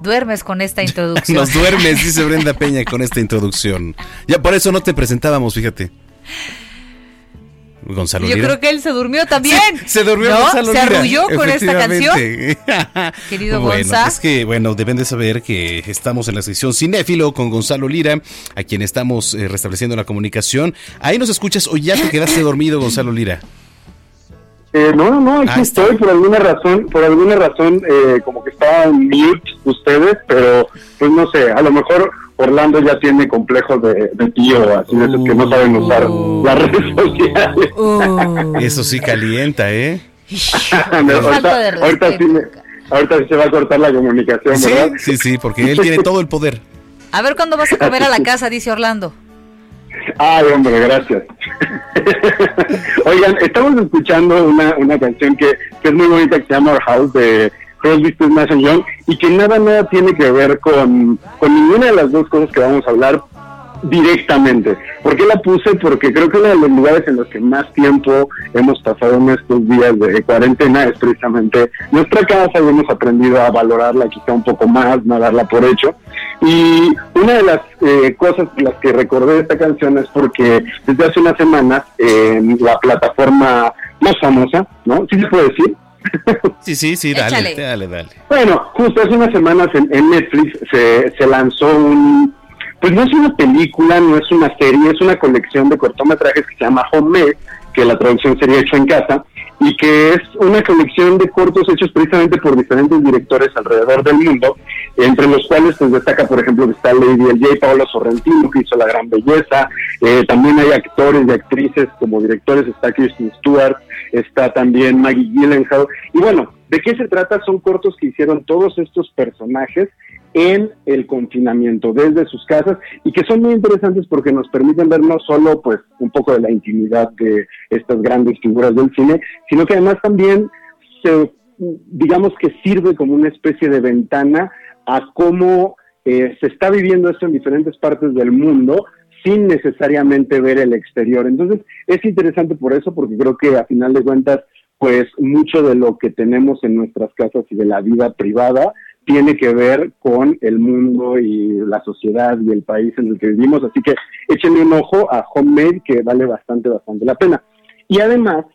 duermes con esta introducción. nos duermes, dice Brenda Peña con esta introducción. Ya por eso no te presentábamos, fíjate. Gonzalo Yo creo que él se durmió también. se durmió Se arrulló con esta canción. Querido bueno, Es que, bueno, deben de saber que estamos en la sección Cinéfilo con Gonzalo Lira, a quien estamos eh, restableciendo la comunicación. Ahí nos escuchas o ya te quedaste dormido, Gonzalo Lira. Eh, no, no, no, aquí ah, estoy por alguna razón, por alguna razón, eh, como que estaban mute ustedes, pero pues no sé, a lo mejor Orlando ya tiene complejos de, tío, así de que no saben usar uh. las redes sociales. Uh. Eso sí calienta, ¿eh? ahorita, sí se va a cortar la comunicación, ¿verdad? Sí, sí, porque él tiene todo el poder. A ver cuándo vas a comer a la casa, dice Orlando. Ay, hombre, gracias. Oigan, estamos escuchando una, una canción que, que es muy bonita que se llama Our House de Crosby, Stills, Young y que nada, nada tiene que ver con, con ninguna de las dos cosas que vamos a hablar directamente. ¿Por qué la puse? Porque creo que uno de los lugares en los que más tiempo hemos pasado en estos días de cuarentena es precisamente nuestra casa y hemos aprendido a valorarla quizá un poco más, no darla por hecho. Y una de las eh, cosas las que recordé esta canción es porque desde hace unas semanas en la plataforma más famosa, ¿no? ¿Sí se puede decir? Sí, sí, sí, dale, dale, dale. Bueno, justo hace unas semanas en, en Netflix se, se lanzó un, pues no es una película, no es una serie, es una colección de cortometrajes que se llama Home que la traducción sería hecho en casa, y que es una colección de cortos hechos precisamente por diferentes directores alrededor del mundo, entre los cuales pues destaca, por ejemplo, que está Lady L.J. Paolo Sorrentino, que hizo La Gran Belleza, eh, también hay actores y actrices como directores, está Kristen Stewart, está también Maggie Gyllenhaal, y bueno, ¿de qué se trata? Son cortos que hicieron todos estos personajes en el confinamiento desde sus casas y que son muy interesantes porque nos permiten ver no solo pues un poco de la intimidad de estas grandes figuras del cine, sino que además también se digamos que sirve como una especie de ventana a cómo eh, se está viviendo esto en diferentes partes del mundo sin necesariamente ver el exterior. Entonces, es interesante por eso, porque creo que a final de cuentas, pues mucho de lo que tenemos en nuestras casas y de la vida privada tiene que ver con el mundo y la sociedad y el país en el que vivimos. Así que échenle un ojo a Homemade, que vale bastante, bastante la pena. Y además,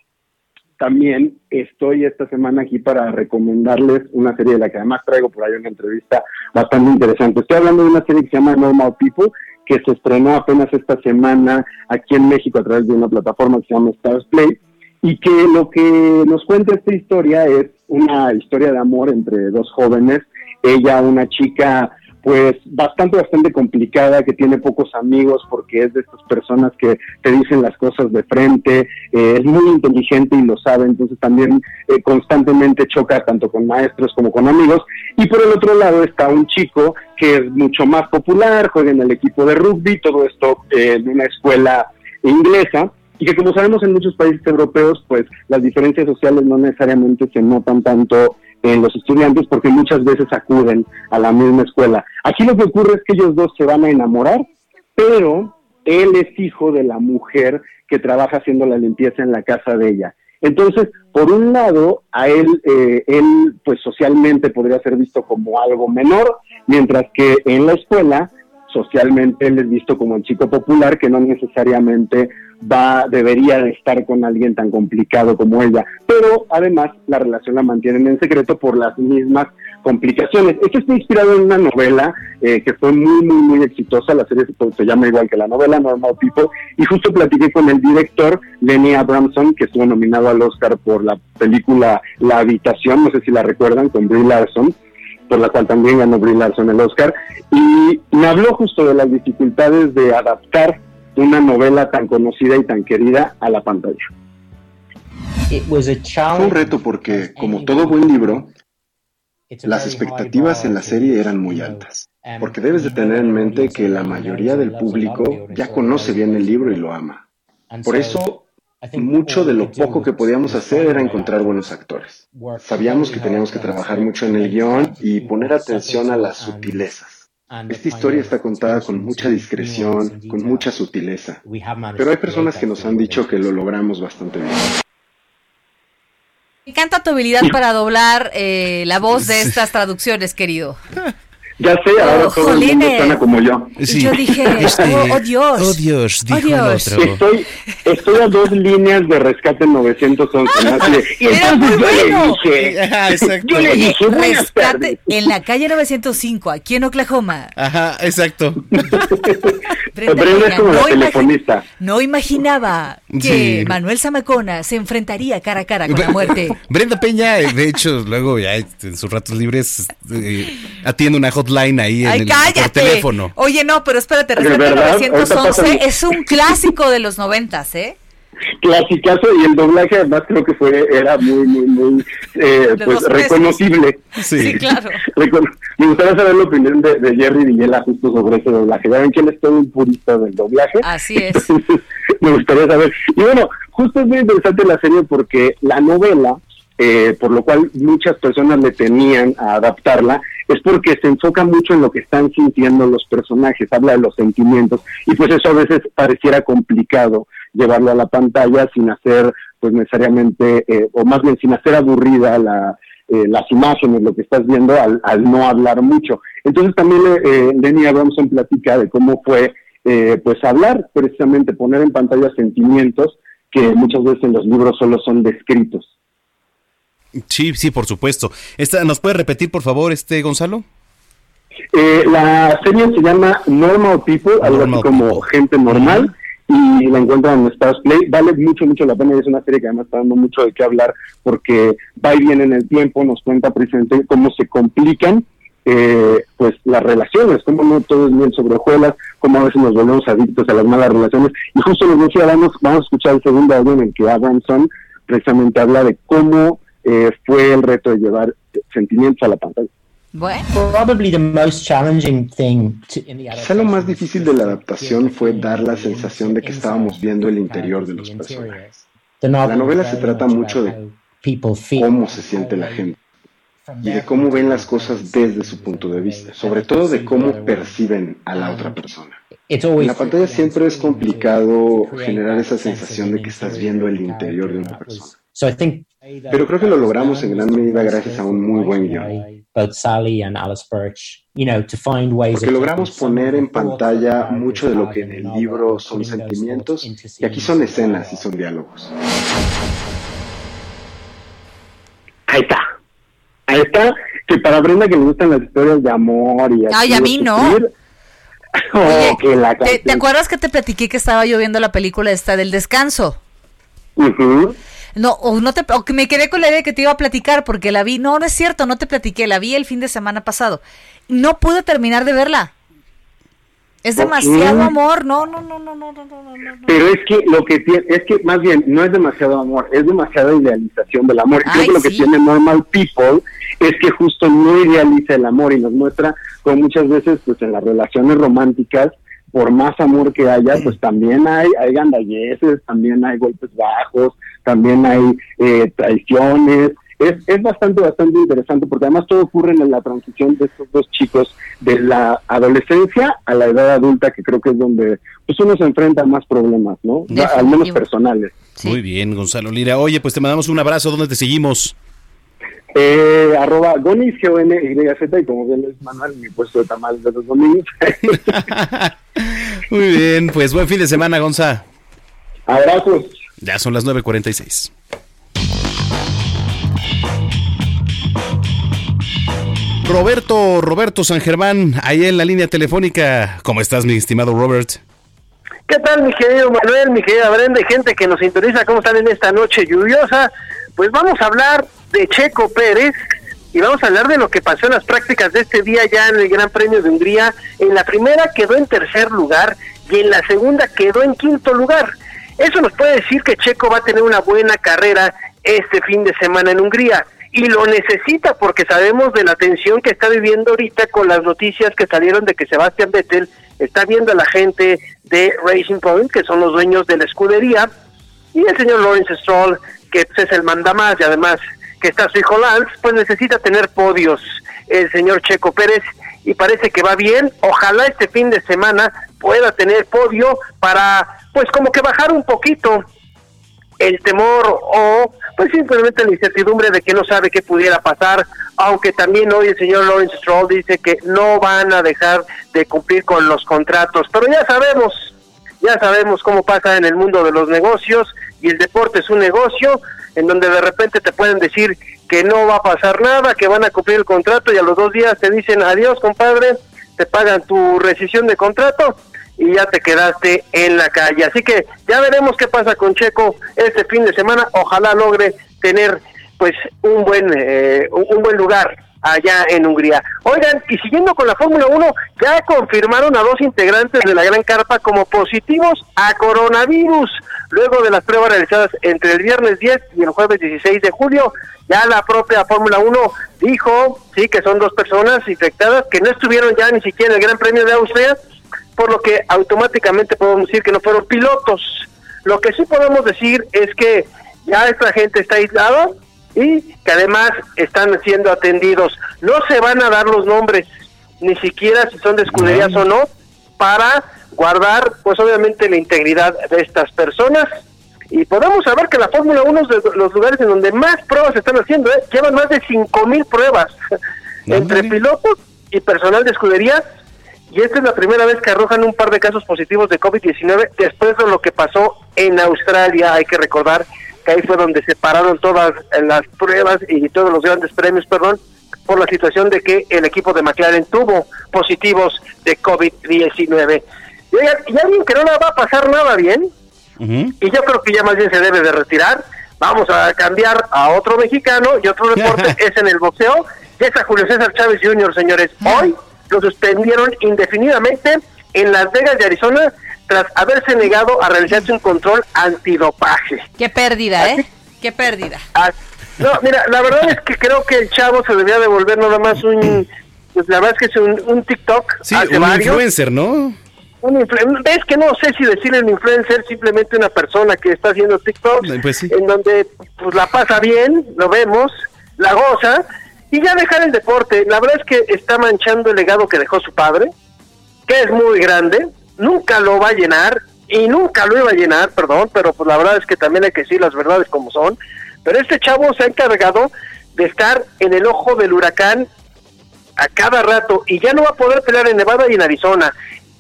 también estoy esta semana aquí para recomendarles una serie de la que además traigo por ahí una entrevista bastante interesante. Estoy hablando de una serie que se llama Normal People, que se estrenó apenas esta semana aquí en México a través de una plataforma que se llama Stars Play, y que lo que nos cuenta esta historia es una historia de amor entre dos jóvenes ella una chica pues bastante, bastante complicada, que tiene pocos amigos porque es de estas personas que te dicen las cosas de frente, eh, es muy inteligente y lo sabe, entonces también eh, constantemente choca tanto con maestros como con amigos. Y por el otro lado está un chico que es mucho más popular, juega en el equipo de rugby, todo esto eh, en una escuela inglesa, y que como sabemos en muchos países europeos, pues las diferencias sociales no necesariamente se notan tanto en los estudiantes porque muchas veces acuden a la misma escuela. Aquí lo que ocurre es que ellos dos se van a enamorar, pero él es hijo de la mujer que trabaja haciendo la limpieza en la casa de ella. Entonces, por un lado, a él, eh, él pues socialmente podría ser visto como algo menor, mientras que en la escuela socialmente él es visto como el chico popular que no necesariamente va, debería de estar con alguien tan complicado como ella. Pero además la relación la mantienen en secreto por las mismas complicaciones. Esto está inspirado en una novela eh, que fue muy, muy, muy exitosa. La serie se, llama igual que la novela, Normal People. Y justo platiqué con el director, Lenny Abramson, que estuvo nominado al Oscar por la película La Habitación, no sé si la recuerdan, con Brie Larson por la cual también ganó Brie Larson el Oscar, y me habló justo de las dificultades de adaptar una novela tan conocida y tan querida a la pantalla. Fue un reto porque, como todo buen libro, las expectativas en la serie eran muy altas, porque debes de tener en mente que la mayoría del público ya conoce bien el libro y lo ama. Por eso, mucho de lo poco que podíamos hacer era encontrar buenos actores. Sabíamos que teníamos que trabajar mucho en el guion y poner atención a las sutilezas. Esta historia está contada con mucha discreción, con mucha sutileza, pero hay personas que nos han dicho que lo logramos bastante bien. Me encanta tu habilidad para doblar eh, la voz de estas traducciones, querido. Ya sé, ahora todo el mundo suena como yo. Yo dije, oh, oh, Dios. Oh Dios, dijo Oh, Dios. el otro. Estoy, estoy a dos líneas de rescate 911. ¿no? Así de, y entonces yo le dije, Ajá, exacto. yo le dije, rescate tardes. en la calle 905, aquí en Oklahoma. Ajá, exacto. Brenda Brenda es Peña, como la no imagi- telefonista. No imaginaba que Sí. Manuel Zamacona se enfrentaría cara a cara con la muerte. Brenda Peña, eh, de hecho, luego ya en sus ratos libres eh, atiende una hotline ahí en ¡Ay, el, cállate! por teléfono. Oye, no, pero espérate, ¿De Rescate verdad? Ahorita 911 pasa- es un clásico de los noventas, ¿eh? Clasicazo y el doblaje además creo que fue era muy muy muy eh, pues reconocible. Sí, claro. Recono- Me gustaría saber la opinión de, de Jerry Villela justo sobre ese doblaje. Ya ven que él es todo un purista del doblaje. Así es. me gustaría saber. Y bueno, justo es muy interesante la serie porque la novela, eh, por lo cual muchas personas le tenían a adaptarla, es porque se enfoca mucho en lo que están sintiendo los personajes, habla de los sentimientos, y pues eso a veces pareciera complicado llevarlo a la pantalla sin hacer, pues necesariamente, eh, o más bien sin hacer aburrida la, eh, las imágenes, lo que estás viendo, al, al no hablar mucho. Entonces también eh, Lenny Abramson platica de cómo fue, eh, pues hablar, precisamente poner en pantalla sentimientos que muchas veces en los libros solo son descritos. Sí, sí, por supuesto. Esta, ¿Nos puede repetir, por favor, este Gonzalo? Eh, la serie se llama Normal People, algo Normal así como gente normal, y la encuentran en Stars Play. Vale mucho, mucho la pena y es una serie que además está dando mucho de qué hablar porque va y viene en el tiempo, nos cuenta precisamente cómo se complican eh, pues las relaciones, cómo no todo es bien sobre hojuelas, cómo a veces nos volvemos adictos a las malas relaciones. Y justo les decía, vamos, vamos a escuchar el segundo audio en el que Abramson precisamente habla de cómo eh, fue el reto de llevar sentimientos a la pantalla. Bueno. Probably the most challenging thing to, in the Quizá lo más difícil de la adaptación fue dar la sensación de que estábamos viendo el interior de los personajes. La novela se trata mucho de cómo se siente la gente y de cómo ven las cosas desde su punto de vista, sobre todo de cómo perciben a la otra persona. En la pantalla siempre es complicado generar esa sensación de que estás viendo el interior de una persona. Pero creo que lo logramos en gran medida gracias a un muy buen guion. Porque logramos poner en pantalla mucho de lo que en el libro son sentimientos y aquí son escenas y son diálogos. Ahí está. Ahí está. Que para Brenda que le gustan las historias de amor y Ay, así a de mí no. oh, que la ¿Te, te acuerdas que te platiqué que estaba yo viendo la película esta del descanso? Ujú. No, o no te, o que me quedé con la idea de que te iba a platicar porque la vi. No, no es cierto, no te platiqué, la vi el fin de semana pasado. No pude terminar de verla. Es demasiado amor, no, no, no, no, no, no, no, no, no. Pero es que lo que tiene, es que más bien no es demasiado amor, es demasiada idealización del amor. Y creo Ay, que lo que tiene Normal People es que justo no idealiza el amor y nos muestra como muchas veces pues en las relaciones románticas, por más amor que haya, pues también hay, hay gandalleces, también hay golpes bajos, también hay eh, traiciones. Es, es bastante, bastante interesante porque además todo ocurre en la transición de estos dos chicos de la adolescencia a la edad adulta, que creo que es donde pues uno se enfrenta a más problemas, ¿no? Al menos personales. Muy bien, Gonzalo Lira. Oye, pues te mandamos un abrazo. ¿Dónde te seguimos? Eh, arroba Gonis, G-O-N-Y-Z, y como bien es Manuel, mi puesto de tamales de los domingos. Muy bien, pues buen fin de semana, Gonza. Abrazos. Ya son las 9.46. Roberto, Roberto San Germán, ahí en la línea telefónica. ¿Cómo estás, mi estimado Robert? ¿Qué tal, mi querido Manuel, mi querida Brenda y gente que nos sintoniza? ¿Cómo están en esta noche lluviosa? Pues vamos a hablar de Checo Pérez y vamos a hablar de lo que pasó en las prácticas de este día ya en el Gran Premio de Hungría. En la primera quedó en tercer lugar y en la segunda quedó en quinto lugar. Eso nos puede decir que Checo va a tener una buena carrera este fin de semana en Hungría y lo necesita porque sabemos de la tensión que está viviendo ahorita con las noticias que salieron de que Sebastián Vettel está viendo a la gente de Racing Point, que son los dueños de la escudería, y el señor Lawrence Stroll, que pues, es el mandamás y además que está su hijo Lance, pues necesita tener podios el señor Checo Pérez y parece que va bien. Ojalá este fin de semana pueda tener podio para, pues como que bajar un poquito el temor o pues simplemente la incertidumbre de que no sabe qué pudiera pasar, aunque también hoy el señor Lawrence Stroll dice que no van a dejar de cumplir con los contratos, pero ya sabemos, ya sabemos cómo pasa en el mundo de los negocios y el deporte es un negocio en donde de repente te pueden decir que no va a pasar nada, que van a cumplir el contrato y a los dos días te dicen adiós compadre, te pagan tu rescisión de contrato y ya te quedaste en la calle. Así que ya veremos qué pasa con Checo este fin de semana. Ojalá logre tener pues un buen eh, un buen lugar allá en Hungría. Oigan, y siguiendo con la Fórmula 1, ya confirmaron a dos integrantes de la Gran Carpa como positivos a coronavirus. Luego de las pruebas realizadas entre el viernes 10 y el jueves 16 de julio, ya la propia Fórmula 1 dijo, sí, que son dos personas infectadas que no estuvieron ya ni siquiera en el Gran Premio de Austria, por lo que automáticamente podemos decir que no fueron pilotos. Lo que sí podemos decir es que ya esta gente está aislada y que además están siendo atendidos. No se van a dar los nombres, ni siquiera si son de escuderías o no, para guardar, pues obviamente, la integridad de estas personas. Y podemos saber que la Fórmula 1 es de los lugares en donde más pruebas se están haciendo, ¿eh? llevan más de 5.000 pruebas entre pilotos y personal de escuderías y esta es la primera vez que arrojan un par de casos positivos de COVID-19 después de lo que pasó en Australia. Hay que recordar que ahí fue donde se pararon todas las pruebas y todos los grandes premios, perdón, por la situación de que el equipo de McLaren tuvo positivos de COVID-19. Y, y alguien que no le va a pasar nada bien, y yo creo que ya más bien se debe de retirar. Vamos a cambiar a otro mexicano y otro deporte es en el boxeo. Y es a Julio César Chávez Jr., señores. Hoy lo suspendieron indefinidamente en Las Vegas de Arizona tras haberse negado a realizarse un control antidopaje. Qué pérdida, ¿eh? Qué pérdida. Ah, no, mira, la verdad es que creo que el chavo se debía devolver nada más un... Pues la verdad es que es un, un TikTok. Sí, hace un varios. influencer, ¿no? Un influ- ¿Ves que no sé si decirle un influencer, simplemente una persona que está haciendo TikTok, Pues sí. en donde pues la pasa bien, lo vemos, la goza, y ya dejar el deporte. La verdad es que está manchando el legado que dejó su padre, que es muy grande, nunca lo va a llenar, y nunca lo iba a llenar, perdón, pero pues la verdad es que también hay que decir las verdades como son. Pero este chavo se ha encargado de estar en el ojo del huracán a cada rato y ya no va a poder pelear en Nevada y en Arizona.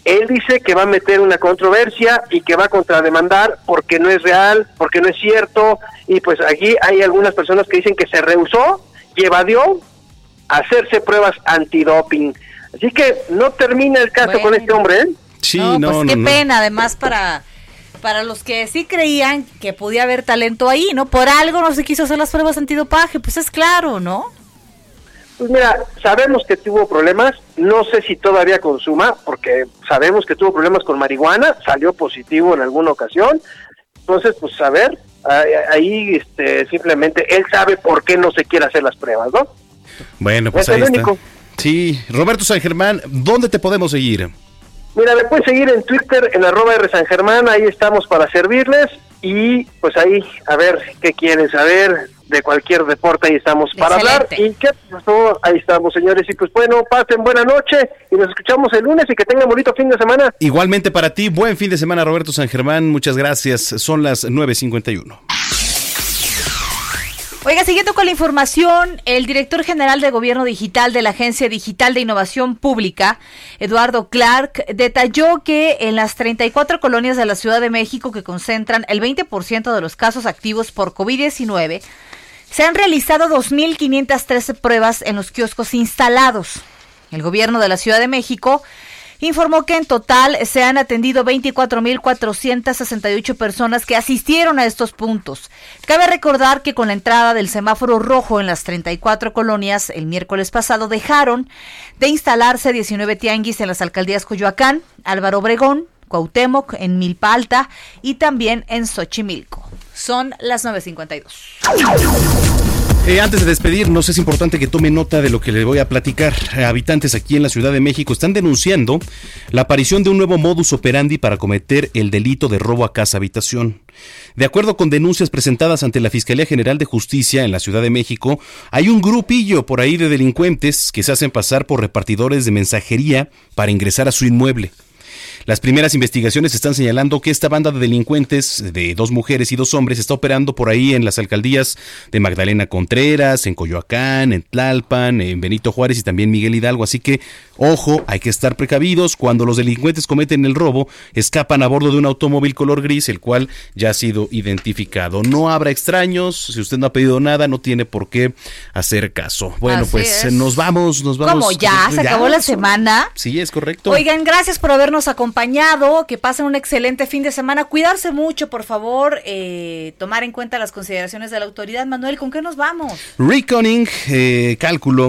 Él dice que va a meter una controversia y que va a contrademandar porque no es real, porque no es cierto. Y pues aquí hay algunas personas que dicen que se rehusó y evadió hacerse pruebas antidoping. Así que no termina el caso con este hombre, ¿eh? Sí, no, no, pues no, qué no. pena, además para para los que sí creían que podía haber talento ahí, ¿no? Por algo no se quiso hacer las pruebas antidopaje, pues es claro, ¿no? Pues mira, sabemos que tuvo problemas, no sé si todavía consuma, porque sabemos que tuvo problemas con marihuana, salió positivo en alguna ocasión, entonces pues a ver, ahí, ahí, este, simplemente él sabe por qué no se quiere hacer las pruebas, ¿no? Bueno, pues Es ahí el está. único. Sí, Roberto San Germán, ¿dónde te podemos seguir? Mira, me puedes seguir en Twitter, en arroba R San Germán, ahí estamos para servirles y pues ahí a ver qué quieren saber de cualquier deporte, ahí estamos para hablar. ¿Y qué pasó? Ahí estamos, señores. Y pues bueno, pasen buena noche y nos escuchamos el lunes y que tengan bonito fin de semana. Igualmente para ti, buen fin de semana, Roberto San Germán. Muchas gracias. Son las 9.51. Oiga, siguiendo con la información, el director general de Gobierno Digital de la Agencia Digital de Innovación Pública, Eduardo Clark, detalló que en las 34 colonias de la Ciudad de México que concentran el 20% de los casos activos por COVID-19, se han realizado 2.513 pruebas en los kioscos instalados. El gobierno de la Ciudad de México informó que en total se han atendido 24.468 personas que asistieron a estos puntos. Cabe recordar que con la entrada del semáforo rojo en las 34 colonias el miércoles pasado dejaron de instalarse 19 tianguis en las alcaldías Coyoacán, Álvaro Obregón, Cuauhtémoc, en Milpa Alta y también en Xochimilco. Son las 9.52. Eh, antes de despedirnos, es importante que tome nota de lo que le voy a platicar. Eh, habitantes aquí en la Ciudad de México están denunciando la aparición de un nuevo modus operandi para cometer el delito de robo a casa habitación. De acuerdo con denuncias presentadas ante la Fiscalía General de Justicia en la Ciudad de México, hay un grupillo por ahí de delincuentes que se hacen pasar por repartidores de mensajería para ingresar a su inmueble. Las primeras investigaciones están señalando que esta banda de delincuentes de dos mujeres y dos hombres está operando por ahí en las alcaldías de Magdalena Contreras, en Coyoacán, en Tlalpan, en Benito Juárez y también Miguel Hidalgo. Así que, ojo, hay que estar precavidos. Cuando los delincuentes cometen el robo, escapan a bordo de un automóvil color gris, el cual ya ha sido identificado. No habrá extraños. Si usted no ha pedido nada, no tiene por qué hacer caso. Bueno, Así pues es. nos vamos, nos vamos. Como ya, se acabó la semana. Sí, es correcto. Oigan, gracias por habernos acompañado. Que pasen un excelente fin de semana. Cuidarse mucho, por favor. eh, tomar en cuenta las consideraciones de la autoridad. Manuel, ¿con qué nos vamos? Reckoning, eh, cálculo.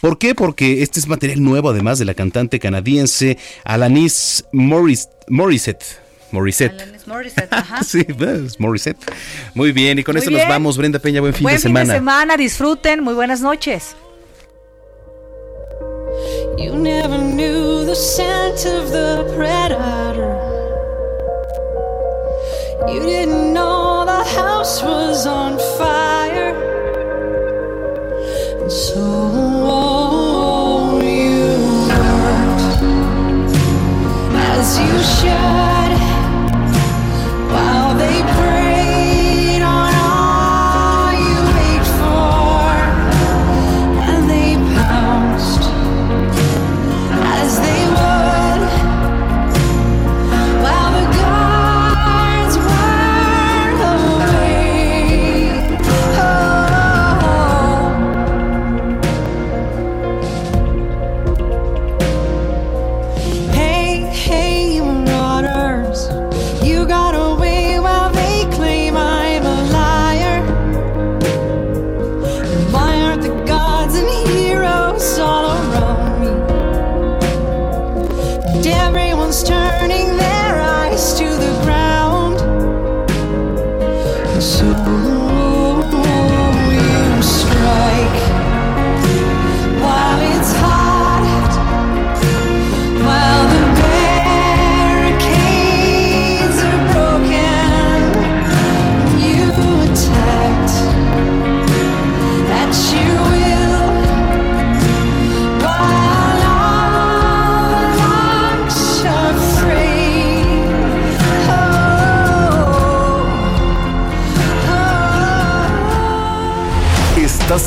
¿Por qué? Porque este es material nuevo, además de la cantante canadiense Alanis Morris, Morissette. Morissette. Alanis Morissette, ajá. Sí, es Morissette. Muy bien, y con Muy esto bien. nos vamos, Brenda Peña. Buen fin Buen de fin de semana. semana, disfruten. Muy buenas noches. You never knew the scent of the predator. You didn't know the house was on fire. And so you as you should